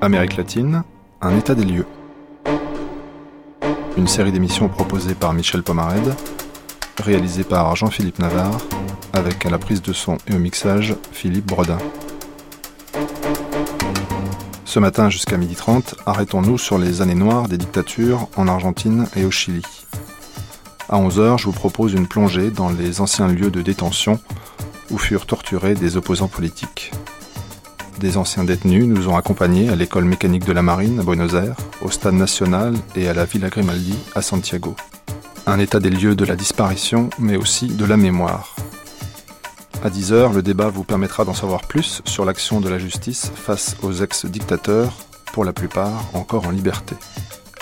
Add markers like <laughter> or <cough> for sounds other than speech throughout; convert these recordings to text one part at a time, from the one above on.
Amérique latine, un état des lieux. Une série d'émissions proposée par Michel Pomarède, réalisée par Jean-Philippe Navarre, avec à la prise de son et au mixage Philippe Brodin. Ce matin jusqu'à 12h30, arrêtons-nous sur les années noires des dictatures en Argentine et au Chili. À 11h, je vous propose une plongée dans les anciens lieux de détention où furent torturés des opposants politiques. Des anciens détenus nous ont accompagnés à l'école mécanique de la marine à Buenos Aires, au stade national et à la Villa Grimaldi à Santiago. Un état des lieux de la disparition, mais aussi de la mémoire. À 10h, le débat vous permettra d'en savoir plus sur l'action de la justice face aux ex-dictateurs, pour la plupart encore en liberté.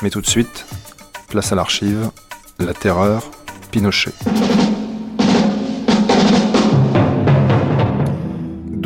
Mais tout de suite, place à l'archive, la terreur, Pinochet.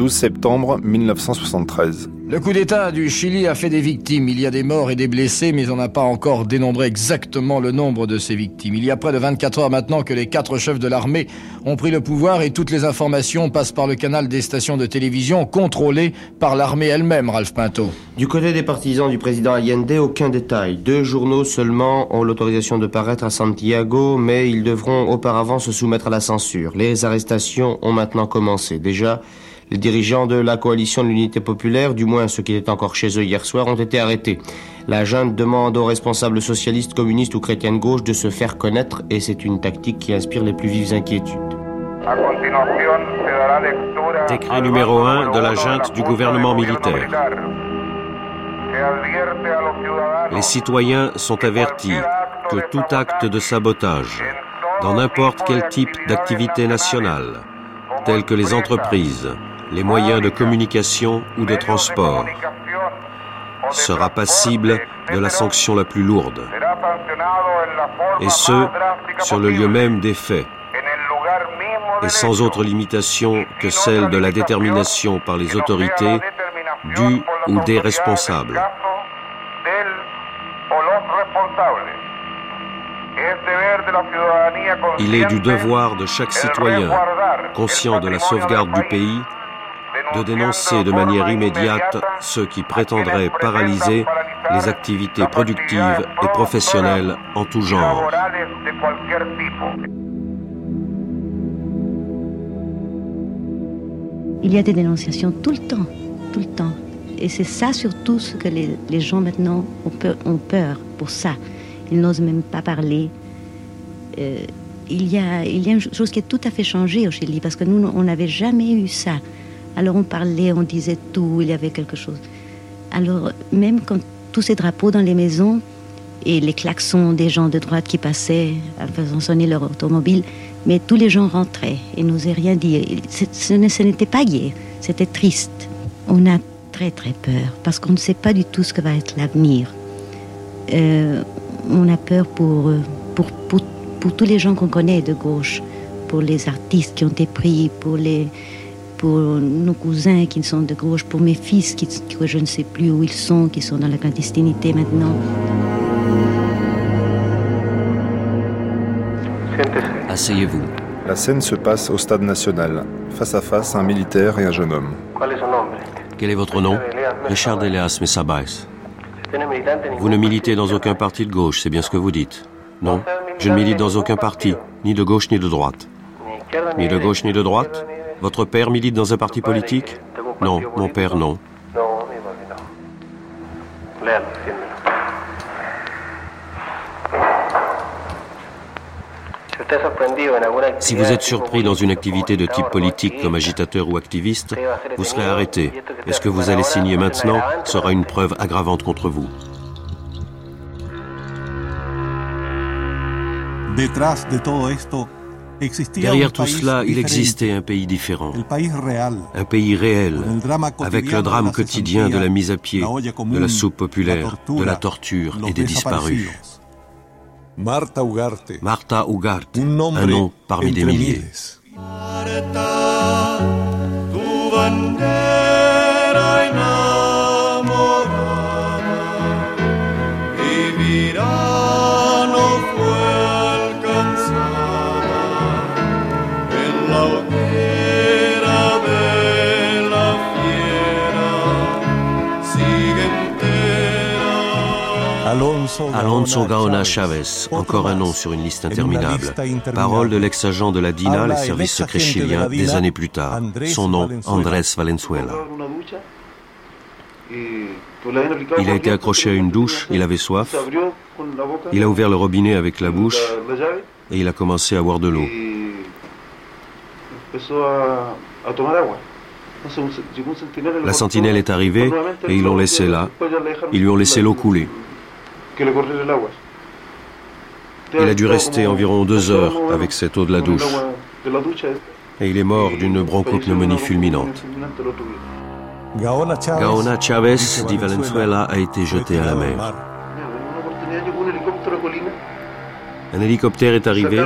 12 septembre 1973. Le coup d'État du Chili a fait des victimes. Il y a des morts et des blessés, mais on n'a pas encore dénombré exactement le nombre de ces victimes. Il y a près de 24 heures maintenant que les quatre chefs de l'armée ont pris le pouvoir et toutes les informations passent par le canal des stations de télévision contrôlées par l'armée elle-même, Ralph Pinto. Du côté des partisans du président Allende, aucun détail. Deux journaux seulement ont l'autorisation de paraître à Santiago, mais ils devront auparavant se soumettre à la censure. Les arrestations ont maintenant commencé. Déjà, les dirigeants de la coalition de l'unité populaire, du moins ceux qui étaient encore chez eux hier soir, ont été arrêtés. La junte demande aux responsables socialistes, communistes ou chrétiens de gauche de se faire connaître et c'est une tactique qui inspire les plus vives inquiétudes. Décret numéro 1 de la junte du gouvernement militaire. Les citoyens sont avertis que tout acte de sabotage, dans n'importe quel type d'activité nationale, tels que les entreprises, les moyens de communication ou de transport, sera passible de la sanction la plus lourde, et ce, sur le lieu même des faits, et sans autre limitation que celle de la détermination par les autorités du ou des responsables. Il est du devoir de chaque citoyen, conscient de la sauvegarde du pays, de dénoncer de manière immédiate ceux qui prétendraient paralyser les activités productives et professionnelles en tout genre. Il y a des dénonciations tout le temps, tout le temps. Et c'est ça surtout ce que les, gens maintenant ont peur, pour ça. Ils n'osent même pas parler. Euh, il, y a, il y a une chose qui est tout à fait changée au Chili, parce que nous, on n'avait jamais eu ça. Alors on parlait, on disait tout, il y avait quelque chose. Alors même quand tous ces drapeaux dans les maisons et les klaxons des gens de droite qui passaient en faisant sonner leur automobile, mais tous les gens rentraient et n'osaient rien dire. Ce n'était pas gai, c'était triste. On a très très peur parce qu'on ne sait pas du tout ce que va être l'avenir. Euh, on a peur pour, pour, pour, pour tous les gens qu'on connaît de gauche, pour les artistes qui ont été pris, pour les, pour nos cousins qui sont de gauche, pour mes fils qui, que je ne sais plus où ils sont, qui sont dans la clandestinité maintenant. Asseyez-vous. La scène se passe au stade national, face à face un militaire et un jeune homme. Quel est votre nom? Richard Elias Messabais. Vous ne militez dans aucun parti de gauche, c'est bien ce que vous dites. Non, je ne milite dans aucun parti, ni de gauche ni de droite. Ni de gauche ni de droite votre père milite dans un parti politique Non, mon père non. Si vous êtes surpris dans une activité de type politique comme agitateur ou activiste, vous serez arrêté. Et ce que vous allez signer maintenant sera une preuve aggravante contre vous. Derrière tout cela, il existait un pays différent, un pays réel, avec le drame quotidien de la mise à pied, de la soupe populaire, de la torture et des disparus. Marta Ugarte, un nom parmi des milliers. Alonso Gaona Chavez, encore un nom sur une liste interminable. Parole de l'ex-agent de la DINA, les services secrets chiliens, des années plus tard. Son nom, Andrés Valenzuela. Il a été accroché à une douche, il avait soif. Il a ouvert le robinet avec la bouche et il a commencé à boire de l'eau. La sentinelle est arrivée et ils l'ont laissé là. Ils lui ont laissé l'eau couler. Il a dû rester environ deux heures avec cette eau de la douche. Et il est mort d'une bronchopneumonie fulminante. Gaona Chavez dit Valenzuela a été jeté à la mer. Un hélicoptère est arrivé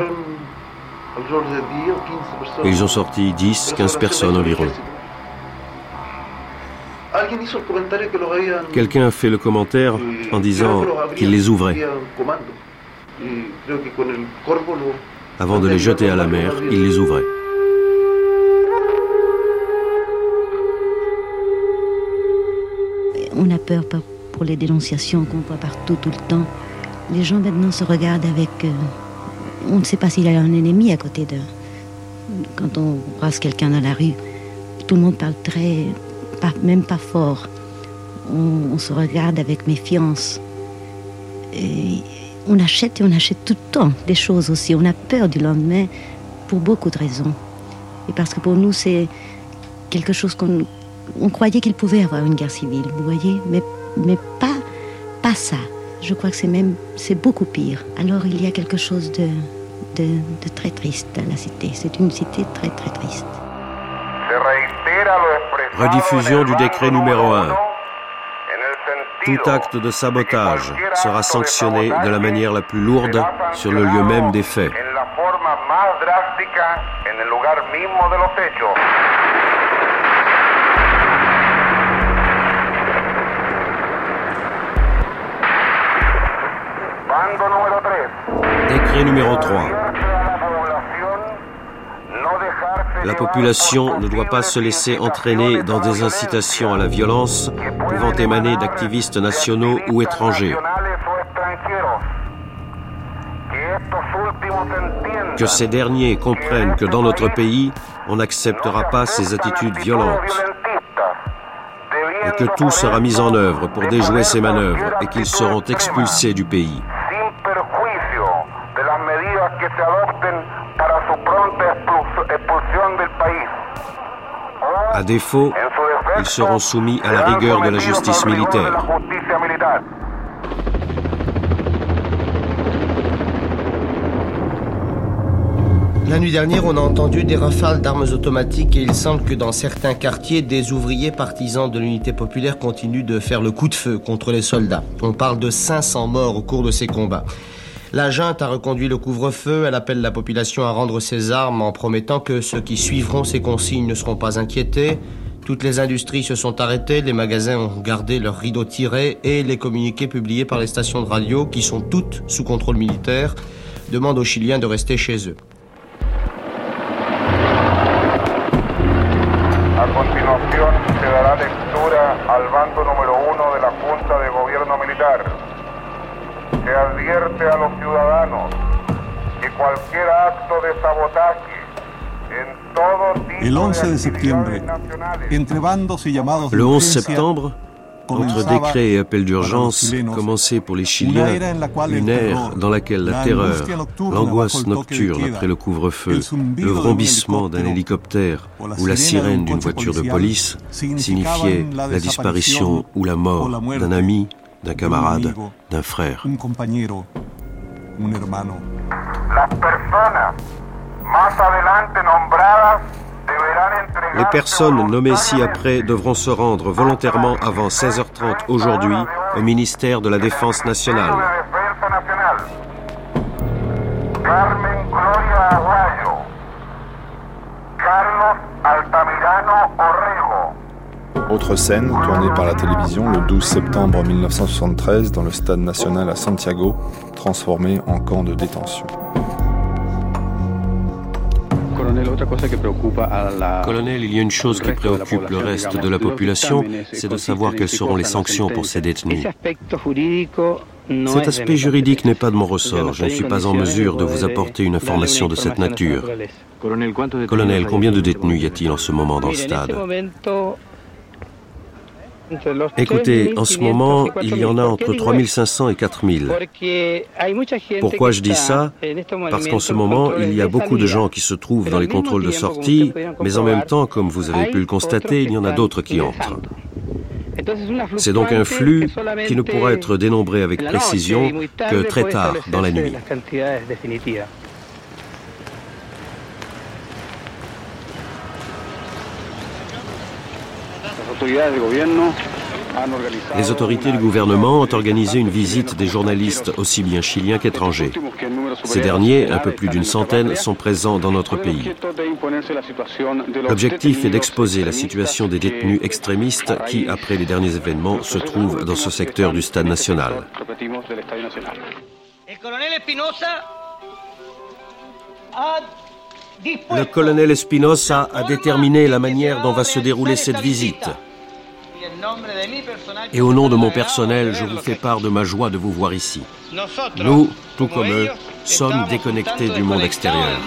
ils ont sorti 10, 15 personnes environ. Quelqu'un a fait le commentaire en disant qu'il les ouvrait. Avant de les jeter à la mer, il les ouvrait. On a peur pour les dénonciations qu'on voit partout tout le temps. Les gens maintenant se regardent avec... Euh, on ne sait pas s'il a un ennemi à côté d'eux. Quand on brasse quelqu'un dans la rue, tout le monde parle très même pas fort. On, se regarde avec méfiance. On achète et on achète tout le temps des choses aussi. On a peur du lendemain pour beaucoup de raisons. Et parce que pour nous, c'est quelque chose qu'on on croyait qu'il pouvait avoir une guerre civile, vous voyez, mais, mais pas, pas ça. Je crois que c'est même c'est beaucoup pire. Alors il y a quelque chose de, de, de très triste la cité. C'est une cité très très triste. Rediffusion du décret numéro 1. Tout acte de sabotage sera sanctionné de la manière la plus lourde sur le lieu même des faits. Décret numéro 3. La population ne doit pas se laisser entraîner dans des incitations à la violence pouvant émaner d'activistes nationaux ou étrangers. Que ces derniers comprennent que dans notre pays, on n'acceptera pas ces attitudes violentes et que tout sera mis en œuvre pour déjouer ces manœuvres et qu'ils seront expulsés du pays. À défaut, ils seront soumis à la rigueur de la justice militaire. La nuit dernière, on a entendu des rafales d'armes automatiques et il semble que dans certains quartiers, des ouvriers partisans de l'unité populaire continuent de faire le coup de feu contre les soldats. On parle de 500 morts au cours de ces combats. La junte a reconduit le couvre-feu. Elle appelle la population à rendre ses armes en promettant que ceux qui suivront ces consignes ne seront pas inquiétés. Toutes les industries se sont arrêtées, les magasins ont gardé leurs rideaux tirés et les communiqués publiés par les stations de radio, qui sont toutes sous contrôle militaire, demandent aux Chiliens de rester chez eux. A continuación se dará lectura al bando número uno de la Junta de Gobierno Militar. Le 11 septembre, entre décrets et appels d'urgence, commençait pour les Chiliens une ère dans laquelle la terreur, l'angoisse nocturne après le couvre-feu, le vrombissement d'un hélicoptère ou la sirène d'une voiture de police signifiaient la disparition ou la mort d'un ami, d'un camarade, d'un frère. Les personnes nommées ci-après devront se rendre volontairement avant 16h30 aujourd'hui au ministère de la Défense nationale. Carmen Gloria Aguayo, Carlos Altamirano Orrego, autre scène tournée par la télévision le 12 septembre 1973 dans le stade national à Santiago, transformé en camp de détention. Colonel, il y a une chose qui préoccupe le reste de la population, c'est de savoir quelles seront les sanctions pour ces détenus. Cet aspect juridique n'est pas de mon ressort. Je ne suis pas en mesure de vous apporter une information de cette nature. Colonel, combien de détenus y a-t-il en ce moment dans le stade Écoutez, en ce moment, il y en a entre 3500 et 4000. Pourquoi je dis ça Parce qu'en ce moment, il y a beaucoup de gens qui se trouvent dans les contrôles de sortie, mais en même temps, comme vous avez pu le constater, il y en a d'autres qui entrent. C'est donc un flux qui ne pourra être dénombré avec précision que très tard dans la nuit. Les autorités du gouvernement ont organisé une visite des journalistes aussi bien chiliens qu'étrangers. Ces derniers, un peu plus d'une centaine, sont présents dans notre pays. L'objectif est d'exposer la situation des détenus extrémistes qui, après les derniers événements, se trouvent dans ce secteur du Stade national. Le colonel Espinosa a déterminé la manière dont va se dérouler cette visite. Et au nom de mon personnel, je vous fais part de ma joie de vous voir ici. Nous, tout comme eux, sommes déconnectés du monde extérieur.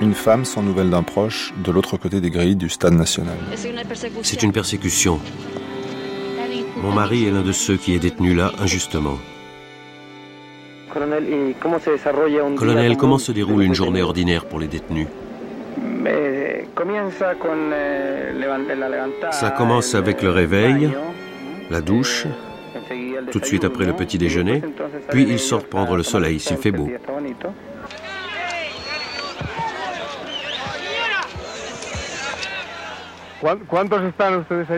Une femme sans nouvelles d'un proche de l'autre côté des grilles du stade national. C'est une persécution. Mon mari est l'un de ceux qui est détenu là injustement. Colonel, comment se déroule une journée ordinaire pour les détenus? Ça commence avec le réveil, la douche, tout de suite après le petit déjeuner, puis ils sortent prendre le soleil s'il fait beau.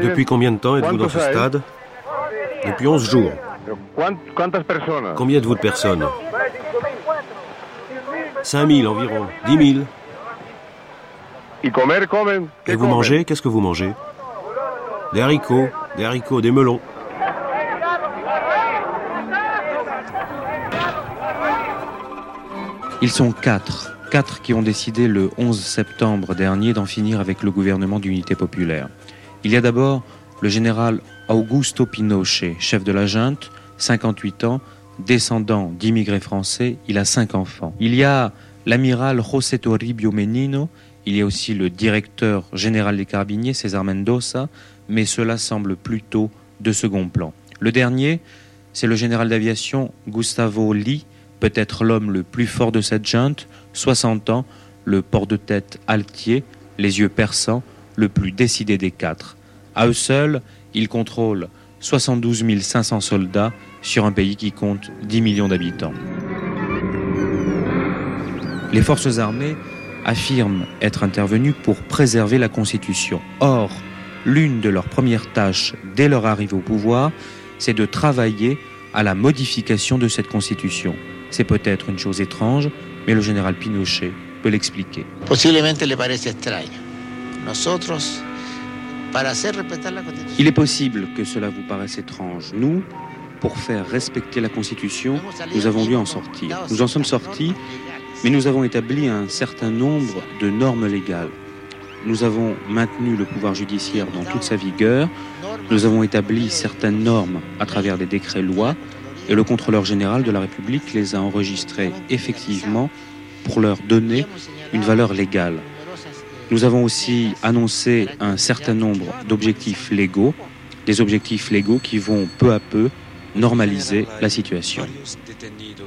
Depuis combien de temps êtes-vous dans ce stade? Depuis 11 jours. Combien êtes-vous de personnes? 5000 environ, 10 000. Et vous mangez Qu'est-ce que vous mangez? Des haricots, des haricots, des melons. Ils sont quatre. Quatre qui ont décidé le 11 septembre dernier d'en finir avec le gouvernement d'unité populaire. Il y a d'abord le général Augusto Pinochet, chef de la junte, 58 ans, descendant d'immigrés français, il a cinq enfants. Il y a l'amiral José Toribio Menino, il y a aussi le directeur général des carabiniers, César Mendoza, mais cela semble plutôt de second plan. Le dernier, c'est le général d'aviation Gustavo Lee, peut-être l'homme le plus fort de cette junte, 60 ans, le port de tête altier, les yeux perçants, le plus décidé des quatre. À eux seuls, ils contrôlent 72 500 soldats sur un pays qui compte 10 millions d'habitants. Les forces armées affirment être intervenus pour préserver la Constitution. Or, l'une de leurs premières tâches dès leur arrivée au pouvoir, c'est de travailler à la modification de cette Constitution. C'est peut-être une chose étrange, mais le général Pinochet peut l'expliquer. Il est possible que cela vous paraisse étrange. Nous, pour faire respecter la Constitution, nous avons dû en sortir. Nous en sommes sortis mais nous avons établi un certain nombre de normes légales. Nous avons maintenu le pouvoir judiciaire dans toute sa vigueur. Nous avons établi certaines normes à travers des décrets-lois et le contrôleur général de la République les a enregistrés effectivement pour leur donner une valeur légale. Nous avons aussi annoncé un certain nombre d'objectifs légaux, des objectifs légaux qui vont peu à peu normaliser la situation.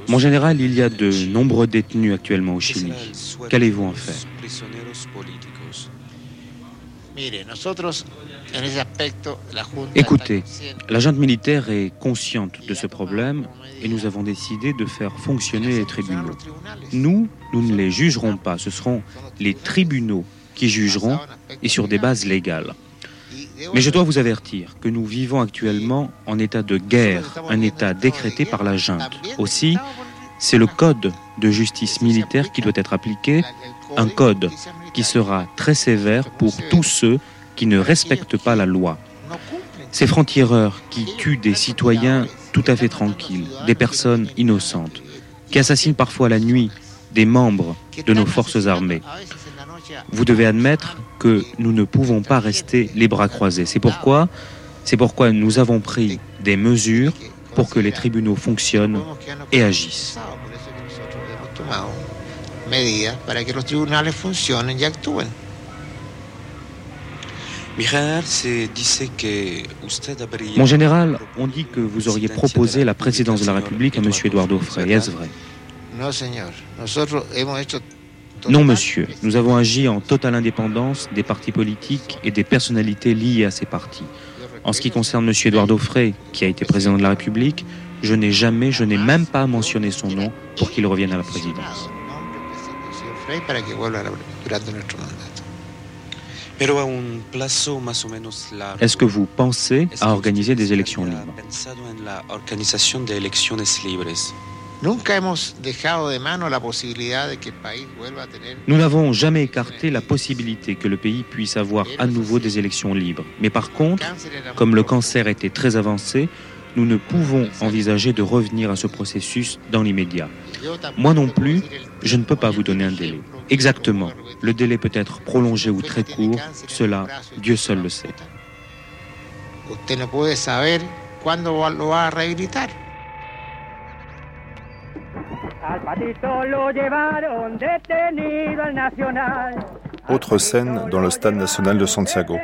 Mon général, il y a de nombreux détenus actuellement au Chili. Qu'allez-vous en faire? Écoutez, la junte militaire est consciente de ce problème et nous avons décidé de faire fonctionner les tribunaux. Nous, nous ne les jugerons pas, ce seront les tribunaux qui jugeront et sur des bases légales. Mais je dois vous avertir que nous vivons actuellement en état de guerre, un état décrété par la junte. Aussi, c'est le code de justice militaire qui doit être appliqué, un code qui sera très sévère pour tous ceux qui ne respectent pas la loi. Ces francs-tireurs qui tuent des citoyens tout à fait tranquilles, des personnes innocentes, qui assassinent parfois la nuit des membres de nos forces armées, vous devez admettre que nous ne pouvons pas rester les bras croisés. C'est pourquoi, c'est pourquoi nous avons pris des mesures pour que les tribunaux fonctionnent et agissent. Mon général, on dit que vous auriez proposé la présidence de la République à M. Eduardo Frey. Est-ce vrai Non, monsieur. Nous avons agi en totale indépendance des partis politiques et des personnalités liées à ces partis. En ce qui concerne M. Eduardo Frey, qui a été président de la République, je n'ai jamais, je n'ai même pas mentionné son nom pour qu'il revienne à la présidence. Est-ce que vous pensez à organiser des élections libres? Nous n'avons jamais écarté la possibilité que le pays puisse avoir à nouveau des élections libres. Mais par contre, comme le cancer était très avancé, nous ne pouvons envisager de revenir à ce processus dans l'immédiat. Moi non plus, je ne peux pas vous donner un délai. Exactement. Le délai peut être prolongé ou très court, cela, Dieu seul le sait. Autre scène dans le stade national de Santiago.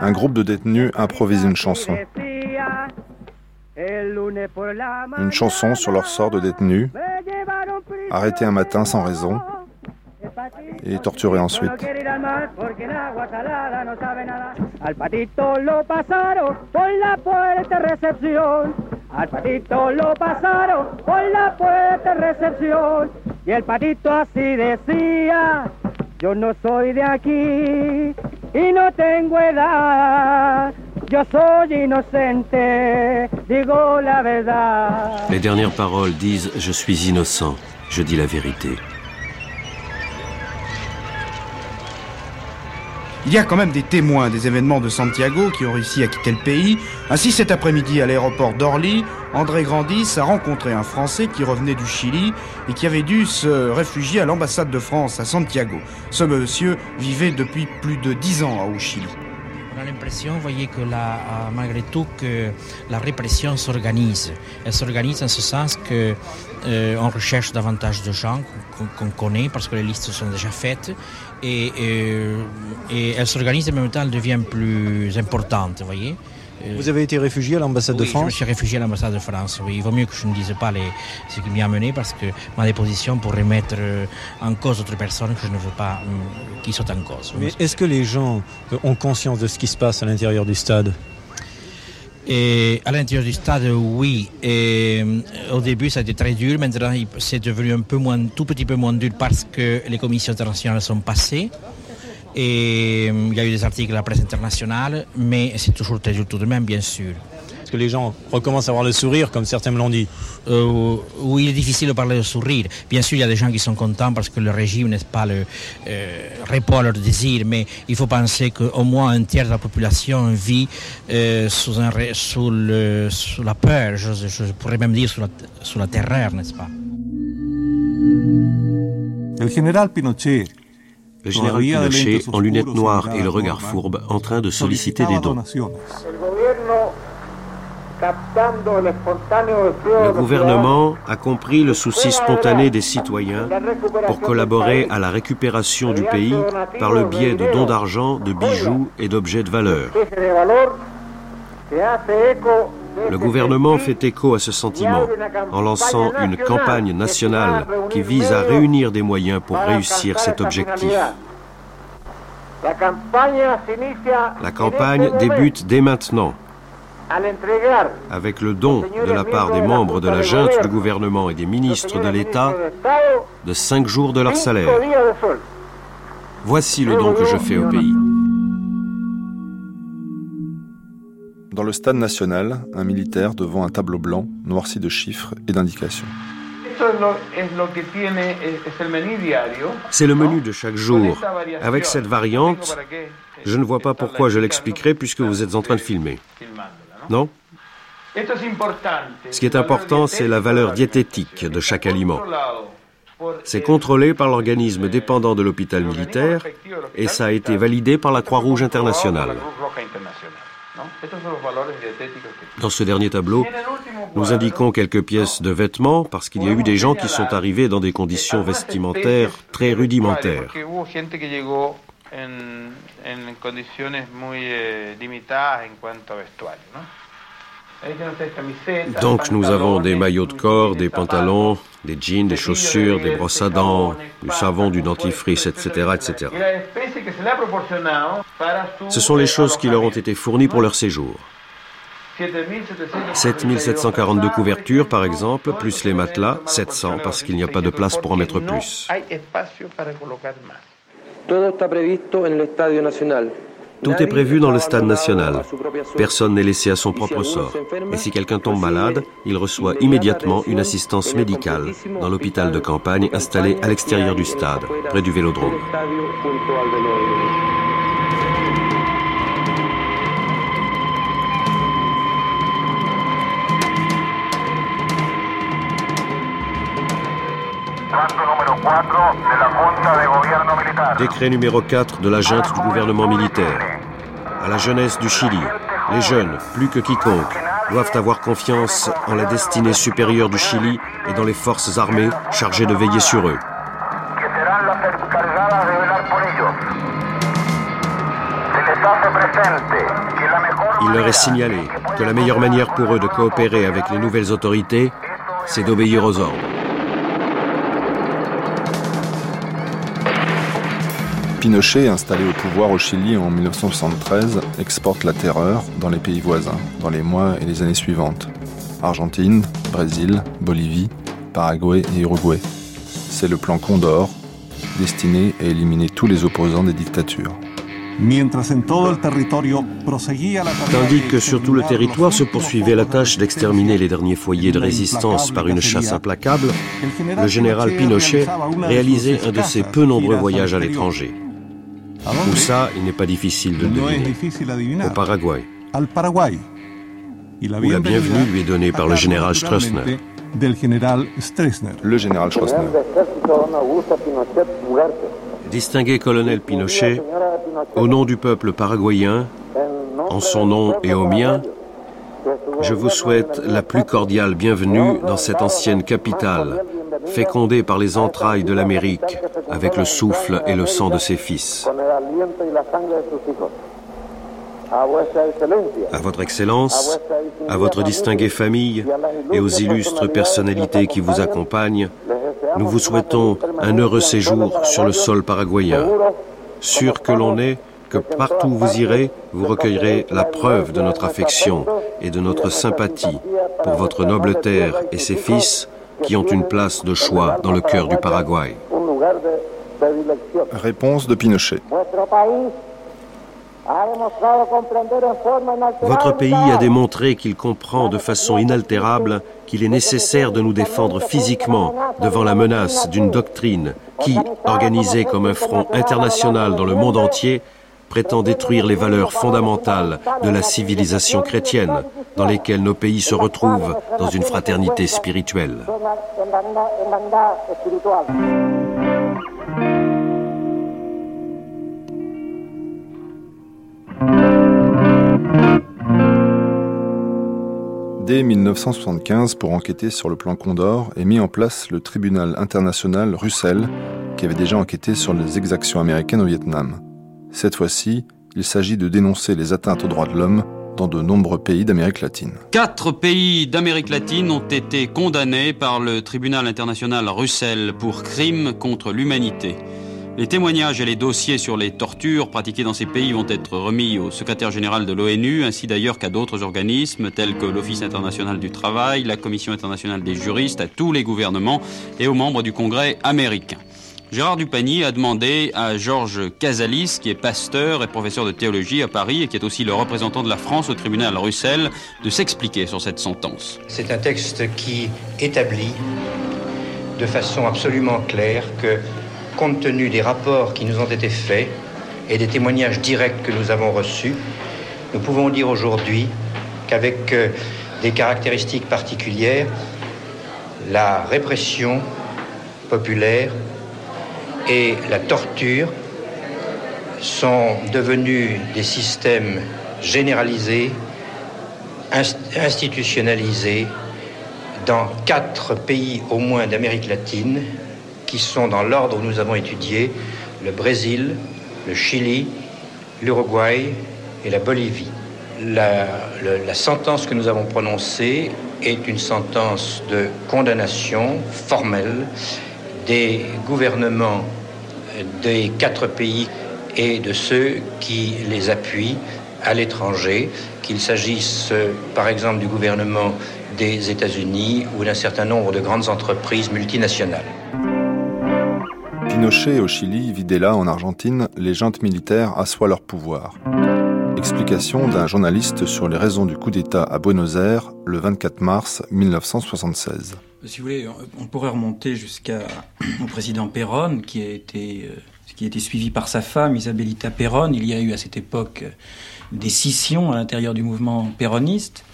Un groupe de détenus improvise une chanson. Une chanson sur leur sort de détenus, arrêtés un matin sans raison et torturés ensuite. Al patito lo pasaron por la puerta puerta recepción. Y el patito así decía, yo no soy de aquí y no tengo edad. Yo soy inocente, digo la verdad. Les dernières paroles disent Je suis innocent, je dis la vérité. Il y a quand même des témoins des événements de Santiago qui ont réussi à quitter le pays. Ainsi, cet après-midi, à l'aéroport d'Orly, André Grandis a rencontré un Français qui revenait du Chili et qui avait dû se réfugier à l'ambassade de France à Santiago. Ce monsieur vivait depuis plus de dix ans au Chili. On a l'impression, vous voyez, que la, malgré tout, que la répression s'organise. Elle s'organise en ce sens que euh, on recherche davantage de gens qu'on connaît parce que les listes sont déjà faites et, euh, et elle s'organise en même temps, elle devient plus importante, vous voyez. Vous avez été réfugié à l'ambassade oui, de France Je me suis réfugié à l'ambassade de France. Oui, il vaut mieux que je ne dise pas les, ce qui m'y a mené parce que ma déposition pourrait mettre en cause d'autres personnes que je ne veux pas qui sont en cause. Mais est-ce que les gens ont conscience de ce qui se passe à l'intérieur du stade? Et à l'intérieur du stade, oui. Et au début, ça a été très dur. Maintenant, c'est devenu un peu moins, tout petit peu moins dur parce que les commissions internationales sont passées. Et il y a eu des articles à la presse internationale, mais c'est toujours très dur tout de même, bien sûr. Est-ce que les gens recommencent à avoir le sourire, comme certains me l'ont dit euh, Oui, il est difficile de parler de sourire. Bien sûr, il y a des gens qui sont contents parce que le régime, n'est-ce pas, le, euh, répond à leurs désirs, mais il faut penser qu'au moins un tiers de la population vit euh, sous, un, sous, le, sous, la peur, je, je, pourrais même dire sous la, sous la terreur, n'est-ce pas? Le général Pinochet le général Pinochet, en lunettes noires et le regard fourbe, en train de solliciter des dons. Le gouvernement a compris le souci spontané des citoyens pour collaborer à la récupération du pays par le biais de dons d'argent, de bijoux et d'objets de valeur. Le gouvernement fait écho à ce sentiment en lançant une campagne nationale qui vise à réunir des moyens pour réussir cet objectif. La campagne débute dès maintenant avec le don de la part des membres de la junte du gouvernement et des ministres de l'État de cinq jours de leur salaire. Voici le don que je fais au pays. Dans le stade national, un militaire devant un tableau blanc noirci de chiffres et d'indications. C'est le menu de chaque jour. Avec cette variante, je ne vois pas pourquoi je l'expliquerai puisque vous êtes en train de filmer. Non Ce qui est important, c'est la valeur diététique de chaque aliment. C'est contrôlé par l'organisme dépendant de l'hôpital militaire et ça a été validé par la Croix-Rouge internationale. Dans ce dernier tableau, nous indiquons quelques pièces de vêtements parce qu'il y a eu des gens qui sont arrivés dans des conditions vestimentaires très rudimentaires. Donc nous avons des maillots de corps, des pantalons, des jeans, des chaussures, des brosses à dents, du savon, du dentifrice, etc., etc. Ce sont les choses qui leur ont été fournies pour leur séjour. 7742 couvertures, par exemple, plus les matelas, 700 parce qu'il n'y a pas de place pour en mettre plus. Tout est prévu dans le stade national. Personne n'est laissé à son propre sort. Et si quelqu'un tombe malade, il reçoit immédiatement une assistance médicale dans l'hôpital de campagne installé à l'extérieur du stade, près du vélodrome. Décret numéro 4 de la junte du gouvernement militaire. À la jeunesse du Chili, les jeunes, plus que quiconque, doivent avoir confiance en la destinée supérieure du Chili et dans les forces armées chargées de veiller sur eux. Il leur est signalé que la meilleure manière pour eux de coopérer avec les nouvelles autorités, c'est d'obéir aux ordres. Pinochet, installé au pouvoir au Chili en 1973, exporte la terreur dans les pays voisins, dans les mois et les années suivantes. Argentine, Brésil, Bolivie, Paraguay et Uruguay. C'est le plan Condor, destiné à éliminer tous les opposants des dictatures. Tandis que sur tout le territoire se poursuivait la tâche d'exterminer les derniers foyers de résistance par une chasse implacable, le général Pinochet réalisait un de ses peu nombreux voyages à l'étranger. Où ça, il n'est pas difficile de deviner. Au Paraguay. Où la bienvenue lui est donnée par le général Stroessner. Le général Stroessner. Distingué colonel Pinochet, au nom du peuple paraguayen, en son nom et au mien, je vous souhaite la plus cordiale bienvenue dans cette ancienne capitale, fécondée par les entrailles de l'Amérique avec le souffle et le sang de ses fils. À votre Excellence, à votre distinguée famille et aux illustres personnalités qui vous accompagnent, nous vous souhaitons un heureux séjour sur le sol paraguayen. Sûr que l'on est que partout où vous irez, vous recueillerez la preuve de notre affection et de notre sympathie pour votre noble terre et ses fils qui ont une place de choix dans le cœur du Paraguay. Réponse de Pinochet. Votre pays a démontré qu'il comprend de façon inaltérable qu'il est nécessaire de nous défendre physiquement devant la menace d'une doctrine qui, organisée comme un front international dans le monde entier, prétend détruire les valeurs fondamentales de la civilisation chrétienne dans lesquelles nos pays se retrouvent dans une fraternité spirituelle. Dès 1975, pour enquêter sur le plan Condor, est mis en place le tribunal international Russell, qui avait déjà enquêté sur les exactions américaines au Vietnam. Cette fois-ci, il s'agit de dénoncer les atteintes aux droits de l'homme dans de nombreux pays d'Amérique latine. Quatre pays d'Amérique latine ont été condamnés par le tribunal international Russell pour crimes contre l'humanité. Les témoignages et les dossiers sur les tortures pratiquées dans ces pays vont être remis au secrétaire général de l'ONU, ainsi d'ailleurs qu'à d'autres organismes tels que l'Office international du travail, la Commission internationale des juristes, à tous les gouvernements et aux membres du Congrès américain. Gérard Dupagny a demandé à Georges Casalis, qui est pasteur et professeur de théologie à Paris et qui est aussi le représentant de la France au tribunal Russell, de s'expliquer sur cette sentence. C'est un texte qui établit de façon absolument claire que compte tenu des rapports qui nous ont été faits et des témoignages directs que nous avons reçus, nous pouvons dire aujourd'hui qu'avec euh, des caractéristiques particulières, la répression populaire et la torture sont devenus des systèmes généralisés, institutionnalisés dans quatre pays au moins d'Amérique latine qui sont dans l'ordre où nous avons étudié le Brésil, le Chili, l'Uruguay et la Bolivie. La, sentence que nous avons prononcée est une sentence de condamnation formelle des gouvernements des quatre pays et de ceux qui les appuient à l'étranger, qu'il s'agisse par exemple du gouvernement des États-Unis ou d'un certain nombre de grandes entreprises multinationales. Pinochet au Chili, Videla en Argentine, les juntes militaires assoient leur pouvoir. Explication d'un journaliste sur les raisons du coup d'État à Buenos Aires le 24 mars 1976. Si vous voulez, on pourrait remonter jusqu'au <clears throat> président Perón, qui a été, euh, qui a été suivi par sa femme, Isabelita Perón. Il y a eu à cette époque des scissions à l'intérieur du mouvement péroniste.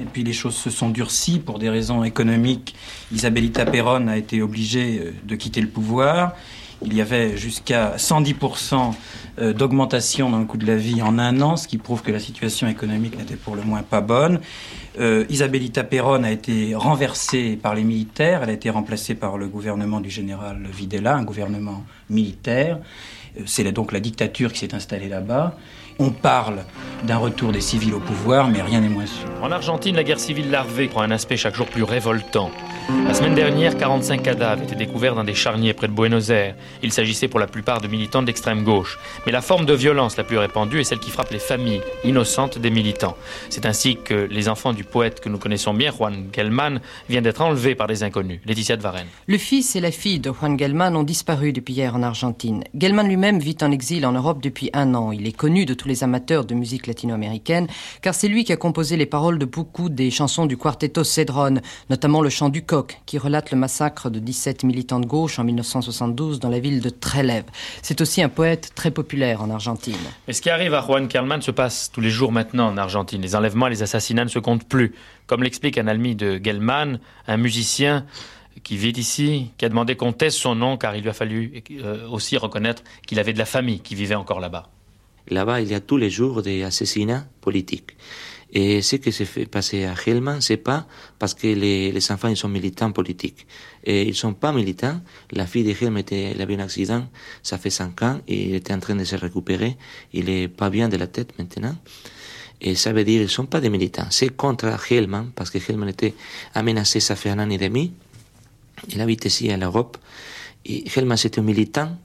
Et puis les choses se sont durcies pour des raisons économiques. Isabelita Perón a été obligée euh, de quitter le pouvoir. Il y avait jusqu'à 110% euh, d'augmentation dans le coût de la vie en un an, ce qui prouve que la situation économique n'était pour le moins pas bonne. Euh, Isabelita Perón a été renversée par les militaires. Elle a été remplacée par le gouvernement du général Videla, un gouvernement militaire. Euh, c'est donc la dictature qui s'est installée là-bas. On parle d'un retour des civils au pouvoir, mais rien n'est moins sûr. En Argentine, la guerre civile larvée prend un aspect chaque jour plus révoltant. La semaine dernière, 45 cadavres étaient découverts dans des charniers près de Buenos Aires. Il s'agissait pour la plupart de militants d'extrême gauche. Mais la forme de violence la plus répandue est celle qui frappe les familles innocentes des militants. C'est ainsi que les enfants du poète que nous connaissons bien, Juan Gelman, viennent d'être enlevés par des inconnus. Laetitia de Varenne. Le fils et la fille de Juan Gelman ont disparu depuis hier en Argentine. Gelman lui-même vit en exil en Europe depuis un an. Il est connu de tous les amateurs de musique latino-américaine, car c'est lui qui a composé les paroles de beaucoup des chansons du quartetto Cedron, notamment le chant du qui relate le massacre de 17 militants de gauche en 1972 dans la ville de Trelew. C'est aussi un poète très populaire en Argentine. Mais ce qui arrive à Juan Carlman se passe tous les jours maintenant en Argentine. Les enlèvements et les assassinats ne se comptent plus. Comme l'explique un ami de Gelman, un musicien qui vit ici, qui a demandé qu'on taise son nom car il lui a fallu euh, aussi reconnaître qu'il avait de la famille qui vivait encore là-bas. Là-bas, il y a tous les jours des assassinats politiques. Et ce qui s'est fait passer à Helman, c'est pas parce que les, enfants ils sont militants politiques. Et ils sont pas militants. La fille de Helman était, elle avait un accident, ça fait cinq ans, il était en train de se récupérer. Il est pas bien de la tête maintenant. Et ça veut dire qu'ils sont pas des militants. C'est contre Helman, parce que Helman était menacé, ça fait un an et demi. Il habite ici en Europe. Et Helman, c'était un militant,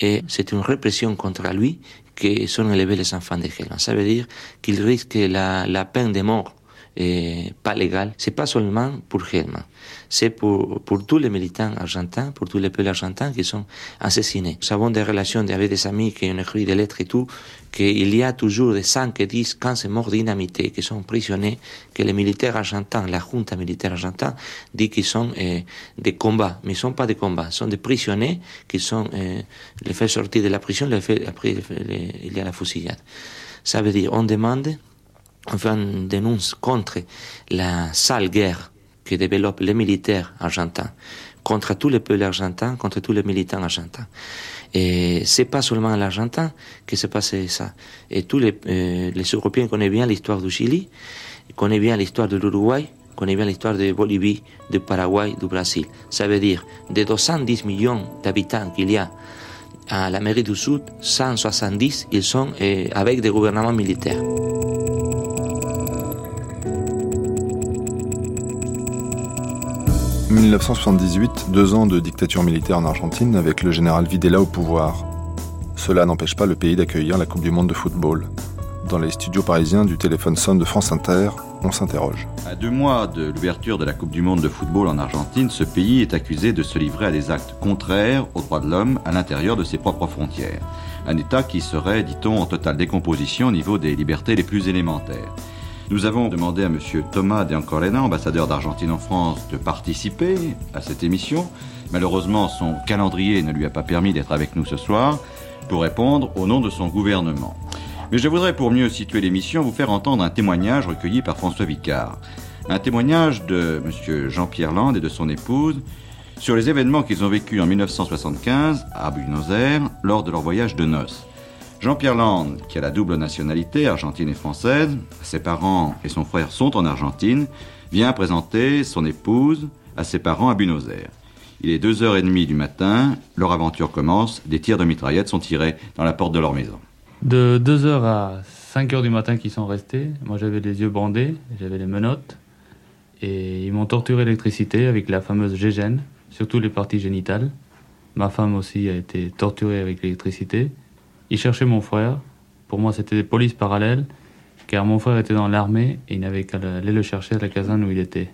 et c'est une répression contre lui que sont élevés les enfants de Helman. Ça veut dire qu'ils risquent la, la peine de mort et pas légale. C'est pas seulement pour Helman c'est pour, pour tous les militants argentins, pour tous les peuples argentins qui sont assassinés. Nous avons des relations avec des amis qui ont écrit des lettres et tout, qu'il y a toujours des 5, 10, 15 morts dynamités qui sont prisonniers, que les militaires argentins, la junta militaire argentine, dit qu'ils sont euh, des combats, mais ils ne sont pas des combats, sont des prisonniers qui sont euh, les fait sortir de la prison, les fait, après il y a la fusillade. Ça veut dire, on demande, on fait une dénonce contre la sale guerre que développent les militaires argentins contre tous les peuples argentins, contre tous les militants argentins. Et c'est pas seulement à l'Argentin que se passé ça. Et tous les, euh, Européens connaissent bien l'histoire du Chili, connaissent bien l'histoire de l'Uruguay, connaissent bien l'histoire de Bolivie, du Paraguay, du Brésil. Ça veut dire, de 210 millions d'habitants qu'il y a à l'Amérique du Sud, 170, ils sont euh, avec des gouvernements militaires. 1978, deux ans de dictature militaire en Argentine avec le général Videla au pouvoir. Cela n'empêche pas le pays d'accueillir la Coupe du Monde de football. Dans les studios parisiens du téléphone sonne de France Inter, on s'interroge. À deux mois de l'ouverture de la Coupe du Monde de football en Argentine, ce pays est accusé de se livrer à des actes contraires aux droits de l'homme à l'intérieur de ses propres frontières. Un État qui serait, dit-on, en totale décomposition au niveau des libertés les plus élémentaires. Nous avons demandé à M. Thomas De Ancorena, ambassadeur d'Argentine en France, de participer à cette émission. Malheureusement, son calendrier ne lui a pas permis d'être avec nous ce soir pour répondre au nom de son gouvernement. Mais je voudrais, pour mieux situer l'émission, vous faire entendre un témoignage recueilli par François Vicard. Un témoignage de M. Jean-Pierre Land et de son épouse sur les événements qu'ils ont vécus en 1975 à Buenos Aires lors de leur voyage de noces. Jean-Pierre Land, qui a la double nationalité argentine et française, ses parents et son frère sont en Argentine, vient présenter son épouse à ses parents à Buenos Aires. Il est 2h30 du matin, leur aventure commence, des tirs de mitraillettes sont tirés dans la porte de leur maison. De 2h à 5h du matin qu'ils sont restés, moi j'avais les yeux bandés, j'avais les menottes, et ils m'ont torturé l'électricité avec la fameuse gégène, surtout les parties génitales. Ma femme aussi a été torturée avec l'électricité. Ils cherchaient mon frère. Pour moi, c'était des polices parallèles, car mon frère était dans l'armée et il n'avait qu'à aller le chercher à la caserne où il était.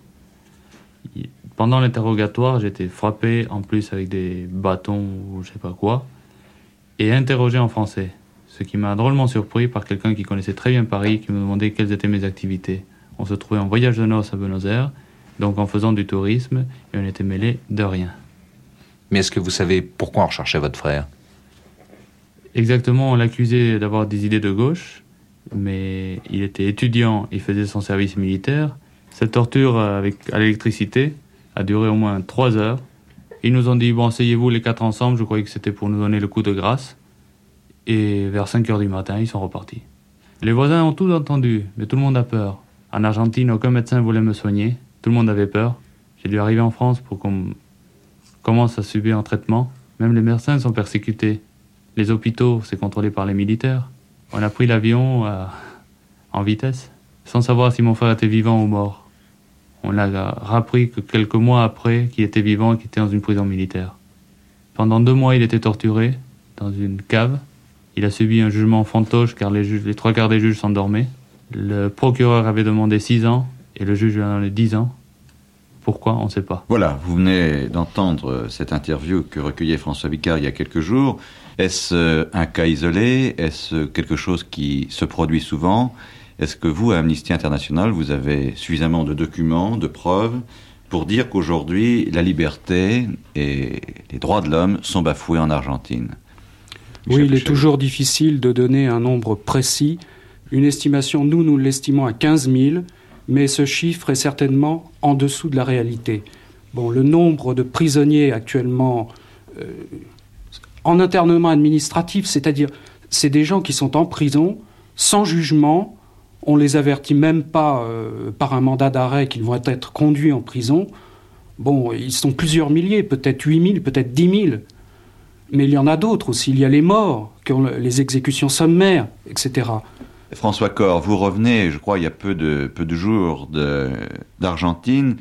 Pendant l'interrogatoire, j'étais frappé en plus avec des bâtons ou je sais pas quoi, et interrogé en français. Ce qui m'a drôlement surpris par quelqu'un qui connaissait très bien Paris, qui me demandait quelles étaient mes activités. On se trouvait en voyage de noces à Buenos Aires, donc en faisant du tourisme, et on était mêlés de rien. Mais est-ce que vous savez pourquoi on recherchait votre frère? Exactement, on l'accusait d'avoir des idées de gauche, mais il était étudiant, il faisait son service militaire. Cette torture avec, à l'électricité a duré au moins trois heures. Ils nous ont dit, bon, asseyez-vous les quatre ensemble, je croyais que c'était pour nous donner le coup de grâce. Et vers 5 heures du matin, ils sont repartis. Les voisins ont tout entendu, mais tout le monde a peur. En Argentine, aucun médecin voulait me soigner. Tout le monde avait peur. J'ai dû arriver en France pour qu'on commence à subir un traitement. Même les médecins sont persécutés. Les hôpitaux, c'est contrôlé par les militaires. On a pris l'avion euh, en vitesse, sans savoir si mon frère était vivant ou mort. On a rappris que quelques mois après qu'il était vivant et qu'il était dans une prison militaire. Pendant deux mois, il était torturé dans une cave. Il a subi un jugement fantoche car les, trois quarts des juges s'endormaient. Le procureur avait demandé 6 ans et le juge lui a donné 10 ans. Pourquoi On ne sait pas. Voilà, vous venez d'entendre cette interview que recueillait François Vicard il y a quelques jours. Est-ce euh, un cas isolé? Est-ce quelque chose qui se produit souvent? Est-ce que vous, à Amnesty International, vous avez suffisamment de documents, de preuves pour dire qu'aujourd'hui, la liberté et les droits de l'homme sont bafoués en Argentine? Oui, il est toujours difficile de donner un nombre précis. Une estimation, nous, nous l'estimons à 15 000, mais ce chiffre est certainement en dessous de la réalité. Bon, le nombre de prisonniers actuellement euh, en internement administratif, c'est-à-dire c'est des gens qui sont en prison sans jugement, on les avertit même pas euh, par un mandat d'arrêt qu'ils vont être conduits en prison. Bon, ils sont plusieurs milliers, peut-être 8 000, peut-être 10 000. Mais il y en a d'autres aussi. Il y a les morts, les exécutions sommaires, etc. François Cor, vous revenez, je crois, il y a peu de, peu de jours d'Argentine.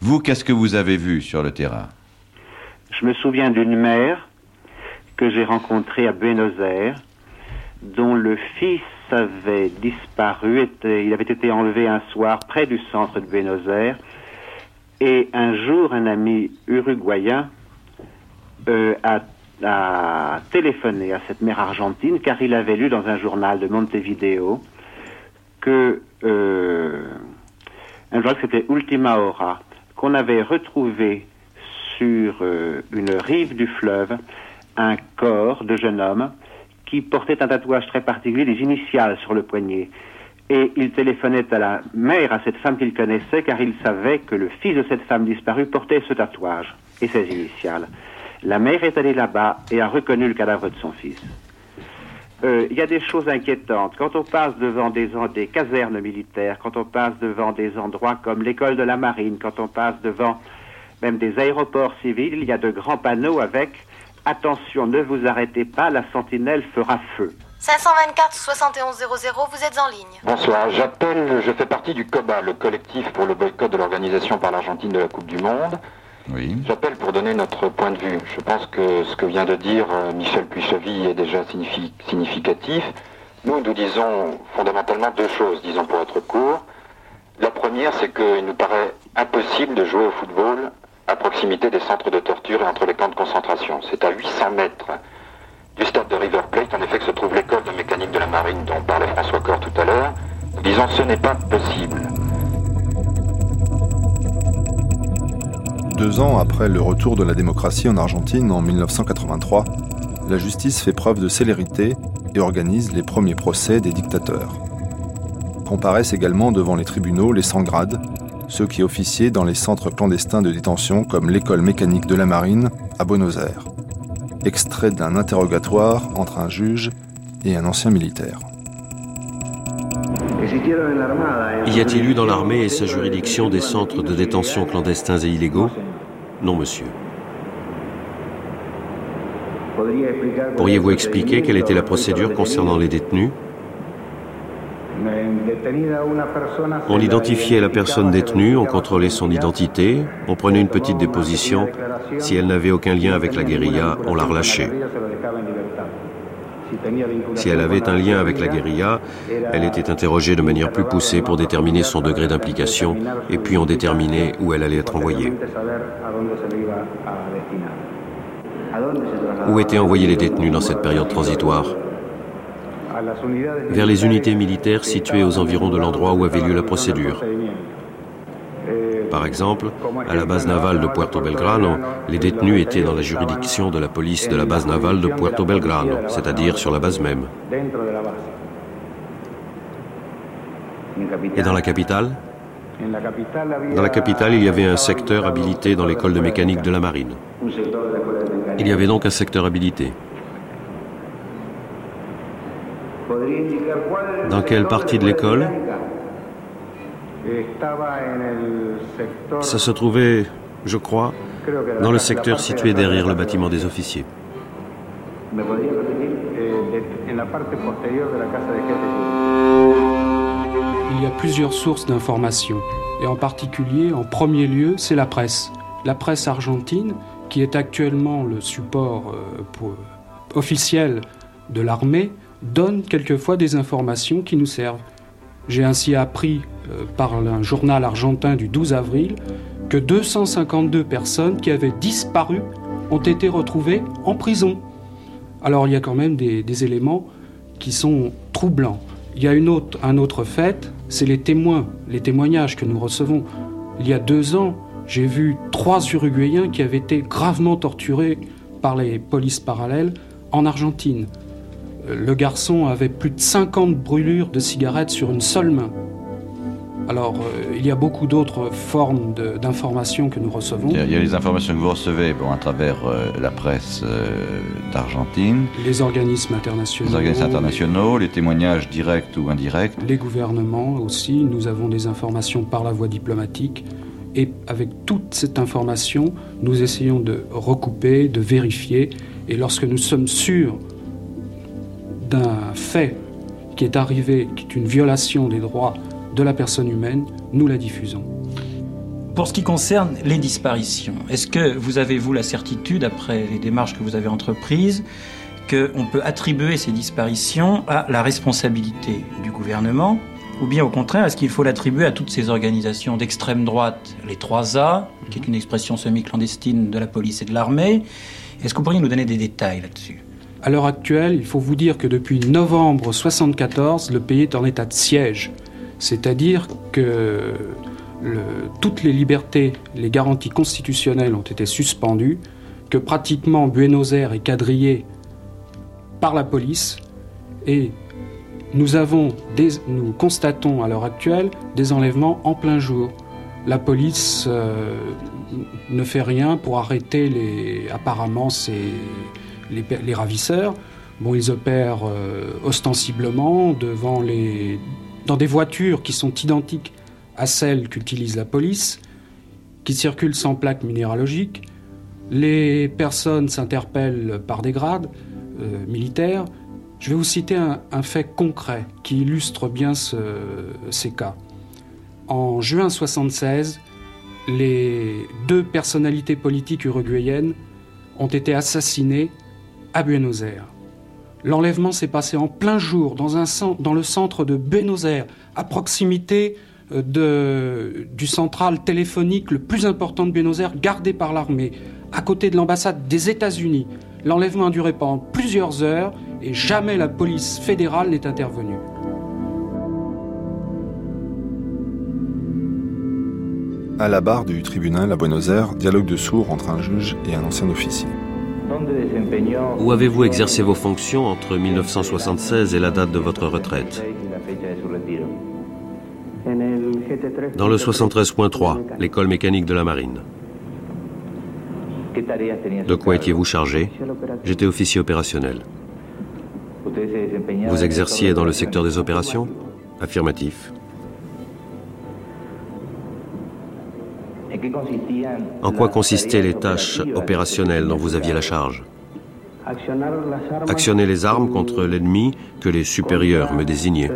Vous, qu'est-ce que vous avez vu sur le terrain? Je me souviens d'une mère que j'ai rencontrée à Buenos Aires, dont le fils avait disparu, il avait été enlevé un soir près du centre de Buenos Aires, et un jour, un ami uruguayen euh, a téléphoné à cette mère argentine car il avait lu dans un journal de Montevideo que euh, un journal s'appelait Ultima Hora qu'on avait retrouvé sur euh, une rive du fleuve un corps de jeune homme qui portait un tatouage très particulier, des initiales sur le poignet. Et il téléphonait à la mère, à cette femme qu'il connaissait, car il savait que le fils de cette femme disparue portait ce tatouage et ses initiales. La mère est allée là-bas et a reconnu le cadavre de son fils. Euh, il y a des choses inquiétantes. Quand on passe devant des, casernes militaires, quand on passe devant des endroits comme l'école de la marine, quand on passe devant même des aéroports civils, il y a de grands panneaux avec Attention, ne vous arrêtez pas, la sentinelle fera feu. 524 7100, vous êtes en ligne. Bonsoir, j'appelle, je fais partie du COBA, le collectif pour le boycott de l'organisation par l'Argentine de la Coupe du Monde. J'appelle pour donner notre point de vue. Je pense que ce que vient de dire euh, Michel Puchevy est déjà significatif. Nous, nous disons fondamentalement deux choses, disons pour être court. La première, c'est qu'il nous paraît impossible de jouer au football à proximité des centres de torture et entre les camps de concentration. C'est à 800 mètres du stade de River Plate, en effet, se trouve l'école de mécanique de la marine dont parlait François Cor tout à l'heure. Disons, ce n'est pas possible. Deux ans après le retour de la démocratie en Argentine en 1983, la justice fait preuve de célérité et organise les premiers procès des dictateurs. Comparaissent également devant les tribunaux les sans-grades, ceux qui officiaient dans les centres clandestins de détention comme l'école mécanique de la marine à Buenos Aires. Extrait d'un interrogatoire entre un juge et un ancien militaire. Y a-t-il eu dans l'armée et sa juridiction des centres de détention clandestins et illégaux? Non, monsieur. Pourriez-vous expliquer quelle était la procédure concernant les détenus? On identifiait la personne détenue, on contrôlait son identité, on prenait une petite déposition. Si elle n'avait aucun lien avec la guérilla, on la relâchait. Si elle avait un lien avec la guérilla, elle était interrogée de manière plus poussée pour déterminer son degré d'implication et puis on déterminait où elle allait être envoyée. Où étaient envoyés les détenus dans cette période transitoire? Vers les unités militaires situées aux environs de l'endroit où avait lieu la procédure. Par exemple, à la base navale de Puerto Belgrano, les détenus étaient dans la juridiction de la police de la base navale de Puerto Belgrano, c'est-à-dire sur la base même. Et dans la capitale? Dans la capitale, il y avait un secteur habilité dans l'école de mécanique de la marine. Il y avait donc un secteur habilité. Dans quelle partie de l'école Ça se trouvait, je crois, dans le secteur situé derrière le bâtiment des officiers. Il y a plusieurs sources d'informations, et en particulier, en premier lieu, c'est la presse. La presse argentine, qui est actuellement le support euh, officiel de l'armée, donne quelquefois des informations qui nous servent. J'ai ainsi appris euh, par un journal argentin du 12 avril que 252 personnes qui avaient disparu ont été retrouvées en prison. Alors il y a quand même des, éléments qui sont troublants. Il y a une autre, un autre fait, c'est les témoins, les témoignages que nous recevons. Il y a deux ans, j'ai vu trois Uruguayens qui avaient été gravement torturés par les polices parallèles en Argentine le garçon avait plus de 50 brûlures de cigarettes sur une seule main. Alors, euh, il y a beaucoup d'autres formes d'informations que nous recevons. Il y a les informations que vous recevez bon, à travers euh, la presse euh, d'Argentine. Les organismes internationaux. Les organismes internationaux, les témoignages directs ou indirects. Les gouvernements aussi. Nous avons des informations par la voie diplomatique. Et avec toute cette information, nous essayons de recouper, de vérifier. Et lorsque nous sommes sûrs d'un fait qui est arrivé, qui est une violation des droits de la personne humaine, nous la diffusons. Pour ce qui concerne les disparitions, est-ce que vous avez, vous, la certitude, après les démarches que vous avez entreprises, qu'on peut attribuer ces disparitions à la responsabilité du gouvernement ou bien au contraire, est-ce qu'il faut l'attribuer à toutes ces organisations d'extrême droite, les 3A, qui est une expression semi-clandestine de la police et de l'armée? Est-ce que vous pourriez nous donner des détails là-dessus? À l'heure actuelle, il faut vous dire que depuis novembre 1974, le pays est en état de siège. C'est-à-dire que toutes les libertés, les garanties constitutionnelles ont été suspendues, que pratiquement Buenos Aires est quadrillé par la police et nous, avons nous constatons à l'heure actuelle des enlèvements en plein jour. La police euh, ne fait rien pour arrêter les, apparemment ces, les, ravisseurs. Bon, ils opèrent euh, ostensiblement devant les, dans des voitures qui sont identiques à celles qu'utilise la police, qui circulent sans plaque minéralogique. Les personnes s'interpellent par des grades euh, militaires. Je vais vous citer un, fait concret qui illustre bien ces cas. En juin 1976, les deux personnalités politiques uruguayennes ont été assassinées à Buenos Aires. L'enlèvement s'est passé en plein jour dans, le centre de Buenos Aires, à proximité euh, du central téléphonique le plus important de Buenos Aires, gardé par l'armée, à côté de l'ambassade des États-Unis. L'enlèvement a duré pendant plusieurs heures et jamais la police fédérale n'est intervenue. À la barre du tribunal à Buenos Aires, dialogue de sourds entre un juge et un ancien officier. Où avez-vous exercé vos fonctions entre 1976 et la date de votre retraite? Dans le 73.3, l'école mécanique de la marine. De quoi étiez-vous chargé? J'étais officier opérationnel. Vous exerciez dans le secteur des opérations? Affirmatif. En quoi consistaient les tâches opérationnelles dont vous aviez la charge? Actionner les armes contre l'ennemi que les supérieurs me désignaient.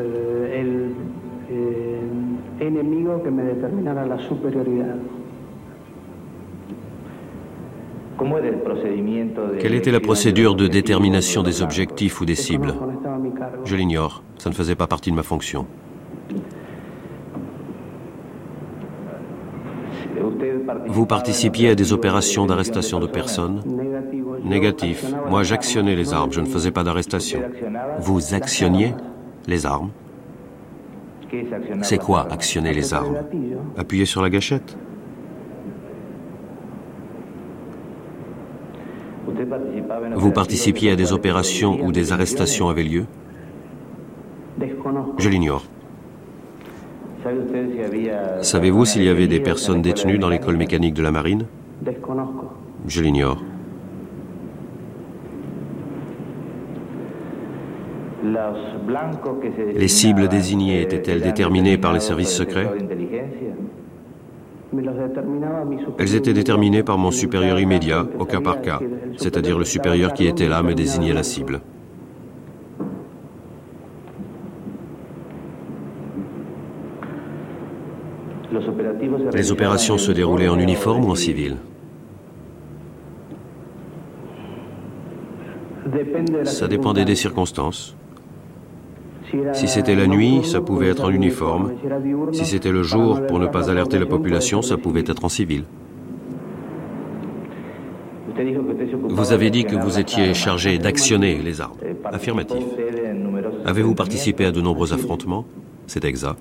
Quelle était la procédure de détermination des objectifs ou des cibles? Je l'ignore, ça ne faisait pas partie de ma fonction. Vous participiez à des opérations d'arrestation de personnes Négatif. Moi, j'actionnais les armes, je ne faisais pas d'arrestation. Vous actionniez les armes? C'est quoi actionner les armes? Appuyer sur la gâchette Vous participiez à des opérations où des arrestations avaient lieu? Je l'ignore. Savez-vous s'il y avait des personnes détenues dans l'école mécanique de la marine? Je l'ignore. Les cibles désignées étaient-elles déterminées par les services secrets? Elles étaient déterminées par mon supérieur immédiat, au cas par cas, c'est-à-dire le supérieur qui était là me désignait la cible. Les opérations se déroulaient en uniforme ou en civil Ça dépendait des circonstances. Si c'était la nuit, ça pouvait être en uniforme. Si c'était le jour, pour ne pas alerter la population, ça pouvait être en civil. Vous avez dit que vous étiez chargé d'actionner les armes. Affirmatif. Avez-vous participé à de nombreux affrontements? C'est exact.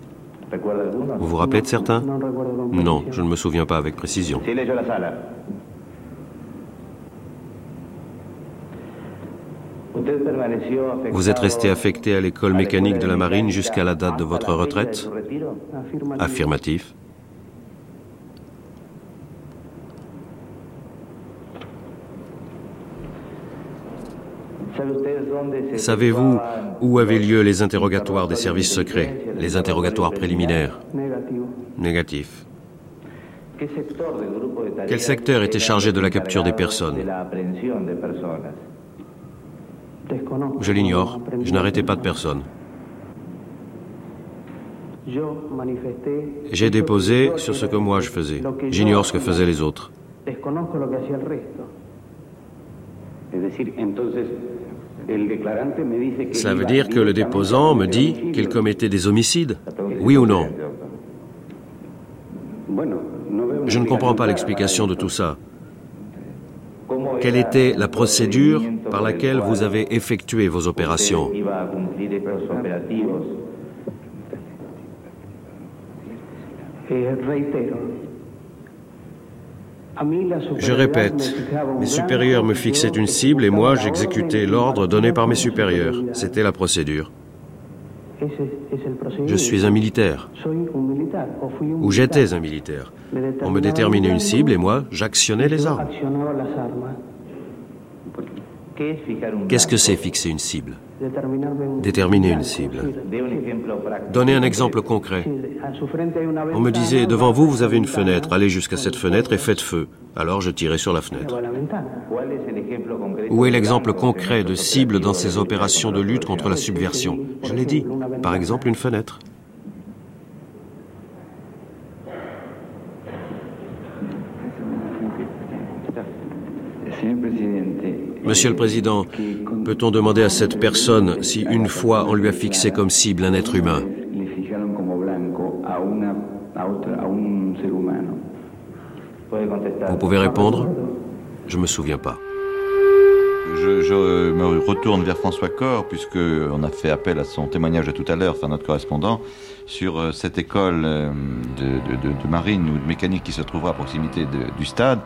Vous vous rappelez de certains Non, je ne me souviens pas avec précision. Vous êtes resté affecté à l'école mécanique de la marine jusqu'à la date de votre retraite? Affirmatif. Savez-vous où avaient lieu les interrogatoires des services secrets, les interrogatoires préliminaires? Négatif. Quel secteur était chargé de la capture des personnes? Je l'ignore. Je n'arrêtais pas de personne. J'ai déposé sur ce que moi je faisais. J'ignore ce que faisaient les autres. Ça veut dire que le déposant me dit qu'il commettait des homicides. Oui ou non? Je ne comprends pas l'explication de tout ça. Quelle était la procédure par laquelle vous avez effectué vos opérations? Je répète, mes supérieurs me fixaient une cible et moi j'exécutais l'ordre donné par mes supérieurs. C'était la procédure. Je suis un militaire. Ou j'étais un militaire. On me déterminait une cible et moi j'actionnais les armes. Qu'est-ce que c'est fixer une cible? Déterminer une cible. Donnez un exemple concret. On me disait, devant vous, vous avez une fenêtre, allez jusqu'à cette fenêtre et faites feu. Alors je tirais sur la fenêtre. Où est l'exemple concret de cible dans ces opérations de lutte contre la subversion? Je l'ai dit. Par exemple, une fenêtre. Monsieur le Président, peut-on demander à cette personne si une fois on lui a fixé comme cible un être humain? Vous pouvez répondre? Je ne me souviens pas. Je, me retourne vers François Corr, puisqu'on a fait appel à son témoignage de tout à l'heure, enfin notre correspondant, sur euh, cette école euh, de, marine ou de mécanique qui se trouvera à proximité du stade.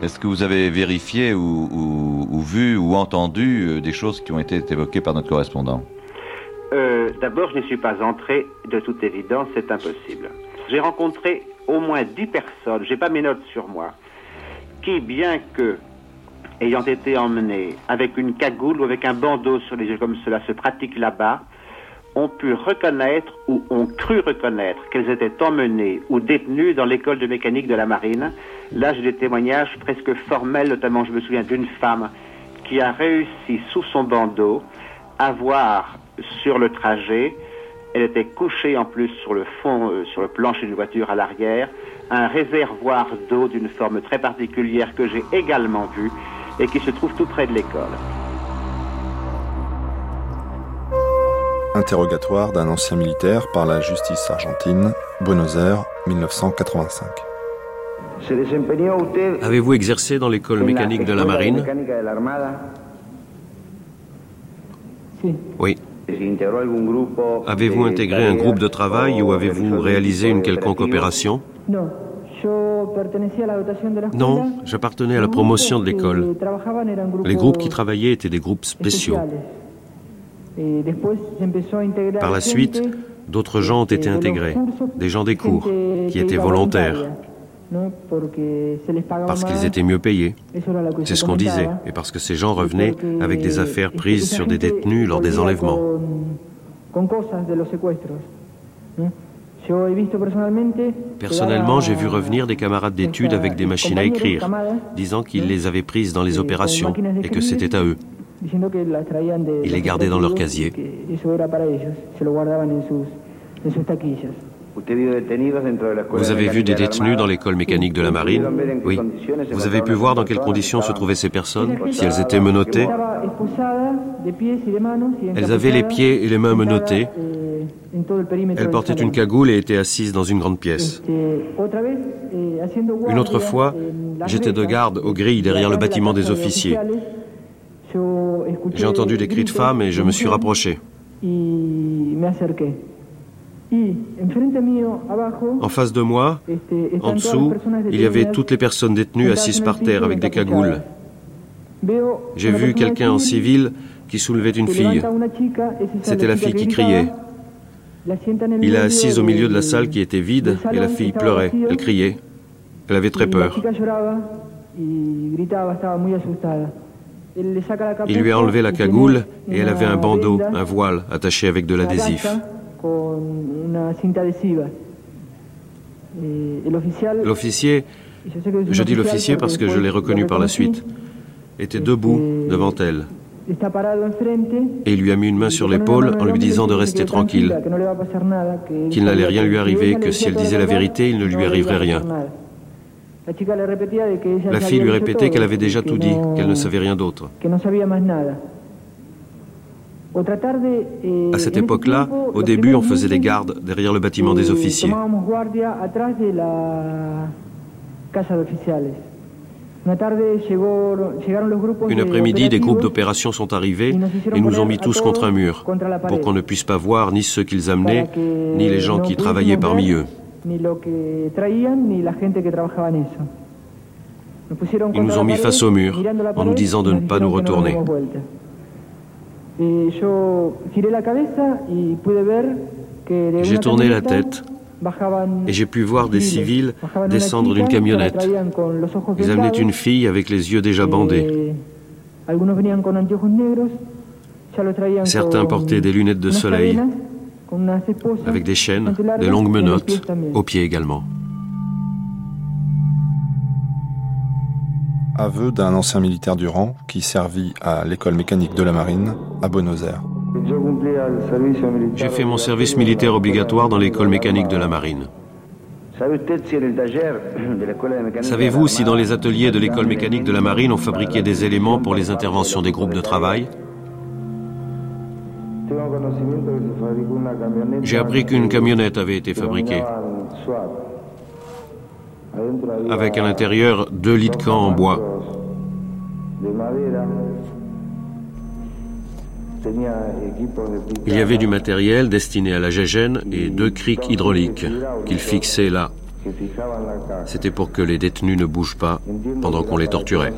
Est-ce que vous avez vérifié ou, vu ou entendu euh, des choses qui ont été évoquées par notre correspondant? Euh, D'abord, je n'y suis pas entré, de toute évidence, c'est impossible. J'ai rencontré au moins dix personnes, j'ai pas mes notes sur moi, qui, bien que ayant été emmenés avec une cagoule ou avec un bandeau sur les yeux comme cela se pratique là-bas, ont pu reconnaître ou ont cru reconnaître qu'elles étaient emmenées ou détenues dans l'école de mécanique de la marine. Là, j'ai des témoignages presque formels, notamment je me souviens d'une femme qui a réussi sous son bandeau à voir sur le trajet, elle était couchée en plus sur le fond, euh, sur le plancher d'une voiture à l'arrière, un réservoir d'eau d'une forme très particulière que j'ai également vu et qui se trouve tout près de l'école. Interrogatoire d'un ancien militaire par la justice argentine, Buenos Aires, 1985. Avez-vous exercé dans l'école mécanique de la marine? Oui. Avez-vous intégré un groupe de travail ou avez-vous réalisé une quelconque opération? Non, j'appartenais à la promotion de l'école. Les groupes qui travaillaient étaient des groupes spéciaux. Par la suite, d'autres gens ont été intégrés, des gens des cours, qui étaient volontaires, parce qu'ils étaient mieux payés. C'est ce qu'on disait, et parce que ces gens revenaient avec des affaires prises sur des détenus lors des enlèvements. Personnellement, j'ai vu revenir des camarades d'études avec des machines à écrire, disant qu'ils les avaient prises dans les opérations et que c'était à eux. Ils les gardaient dans leur casier. Vous avez vu des détenus dans l'école mécanique de la marine? Oui. Vous avez pu voir dans quelles conditions se trouvaient ces personnes? Si elles étaient menottées? Elles avaient les pieds et les mains menottés. Elles portaient une cagoule et étaient assises dans une grande pièce. Une autre fois, j'étais de garde aux grilles derrière le bâtiment des officiers. J'ai entendu des cris de femmes et je me suis rapproché. En face de moi, en dessous, il y avait toutes les personnes détenues assises par terre avec des cagoules. J'ai vu quelqu'un en civil qui soulevait une fille. C'était la fille qui criait. Il a assise au milieu de la salle qui était vide et la fille pleurait, elle criait. Elle avait très peur. Il lui a enlevé la cagoule et elle avait un bandeau, un voile attaché avec de l'adhésif. L'officier, je dis l'officier parce que je l'ai reconnu par la suite, était debout devant elle. Et il lui a mis une main sur l'épaule en lui disant de rester tranquille, qu'il n'allait rien lui arriver, que si elle disait la vérité, il ne lui arriverait rien. La fille lui répétait qu'elle avait déjà tout dit, qu'elle ne savait rien d'autre. À cette époque-là, au début, on faisait des gardes derrière le bâtiment des officiers. Une après-midi, des groupes d'opération sont arrivés et nous ont mis tous contre un mur pour qu'on ne puisse pas voir ni ceux qu'ils amenaient, ni les gens qui travaillaient parmi eux. Ils nous ont mis face au mur en nous disant de ne pas nous retourner. J'ai tourné la tête et j'ai pu voir des civils descendre d'une camionnette. Ils amenaient une fille avec les yeux déjà bandés. Certains portaient des lunettes de soleil avec des chaînes, des longues menottes, aux pieds également. Aveu d'un ancien militaire du rang qui servit à l'école mécanique de la marine à Buenos Aires. J'ai fait mon service militaire obligatoire dans l'école mécanique de la marine. Savez-vous si dans les ateliers de l'école mécanique de la marine on fabriquait des éléments pour les interventions des groupes de travail? J'ai appris qu'une camionnette avait été fabriquée avec à l'intérieur deux lits de camp en bois. Il y avait du matériel destiné à la gégène et deux criques hydrauliques qu'il fixait là. C'était pour que les détenus ne bougent pas pendant qu'on les torturait.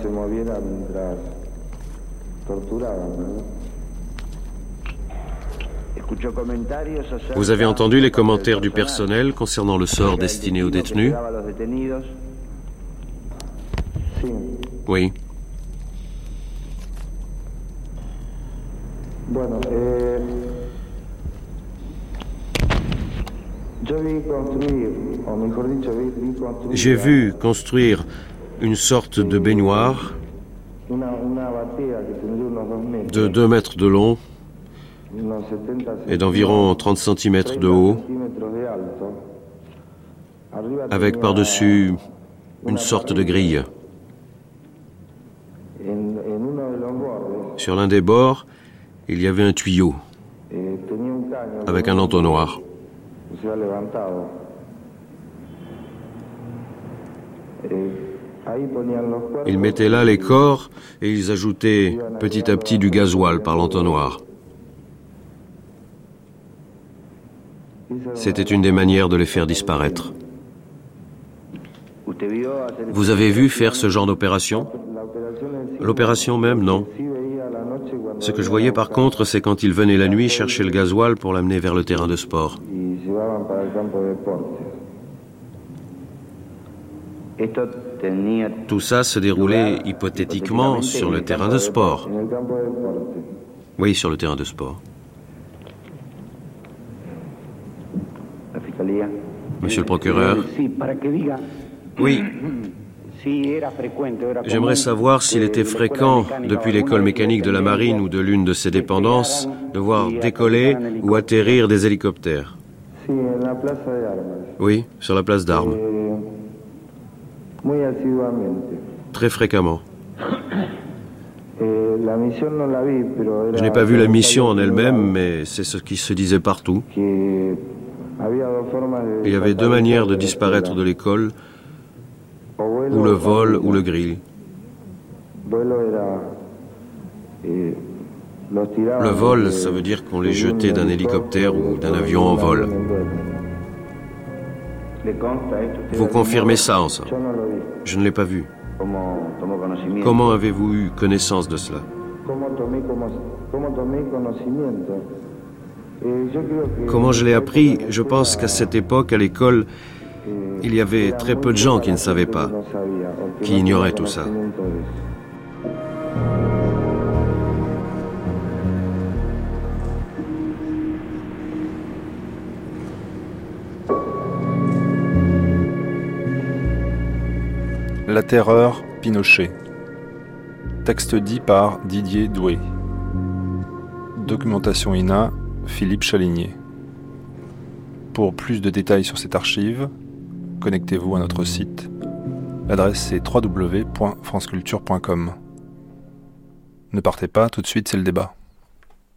Vous avez entendu les commentaires du personnel concernant le sort destiné aux détenus Oui. Eh, J'ai vu construire une sorte de baignoire de 2 mètres de long et d'environ 30 cm de haut, avec par-dessus une sorte de grille. Sur l'un des bords, il y avait un tuyau avec un entonnoir. Ils mettaient là les corps et ils ajoutaient petit à petit du gasoil par l'entonnoir. C'était une des manières de les faire disparaître. Vous avez vu faire ce genre d'opération? L'opération même, non. Ce que je voyais par contre, c'est quand ils venaient la nuit chercher le gasoil pour l'amener vers le terrain de sport. Tout ça se déroulait hypothétiquement sur le terrain de sport. Oui, sur le terrain de sport. Monsieur le procureur Oui. J'aimerais savoir s'il était fréquent, depuis l'école mécanique de la marine ou de l'une de ses dépendances, de voir décoller ou atterrir des hélicoptères. Oui, sur la place d'armes. Très fréquemment. <coughs> Je n'ai pas vu la mission en elle-même, mais c'est ce qui se disait partout. Il y avait deux manières de disparaître de l'école, ou le vol ou le grill. Le vol, ça veut dire qu'on les jetait d'un hélicoptère ou d'un avion en vol. Vous confirmez ça, en somme Je ne l'ai pas vu. Comment avez-vous eu connaissance de cela? Comment je l'ai appris Je pense qu'à cette époque, à l'école, il y avait très peu de gens qui ne savaient pas, qui ignoraient tout ça. La terreur, Pinochet. Texte dit par Didier Doué. Documentation INA, Philippe Chaligné. Pour plus de détails sur cette archive, connectez-vous à notre site. L'adresse est www.franceculture.com. Ne partez pas, tout de suite c'est le débat.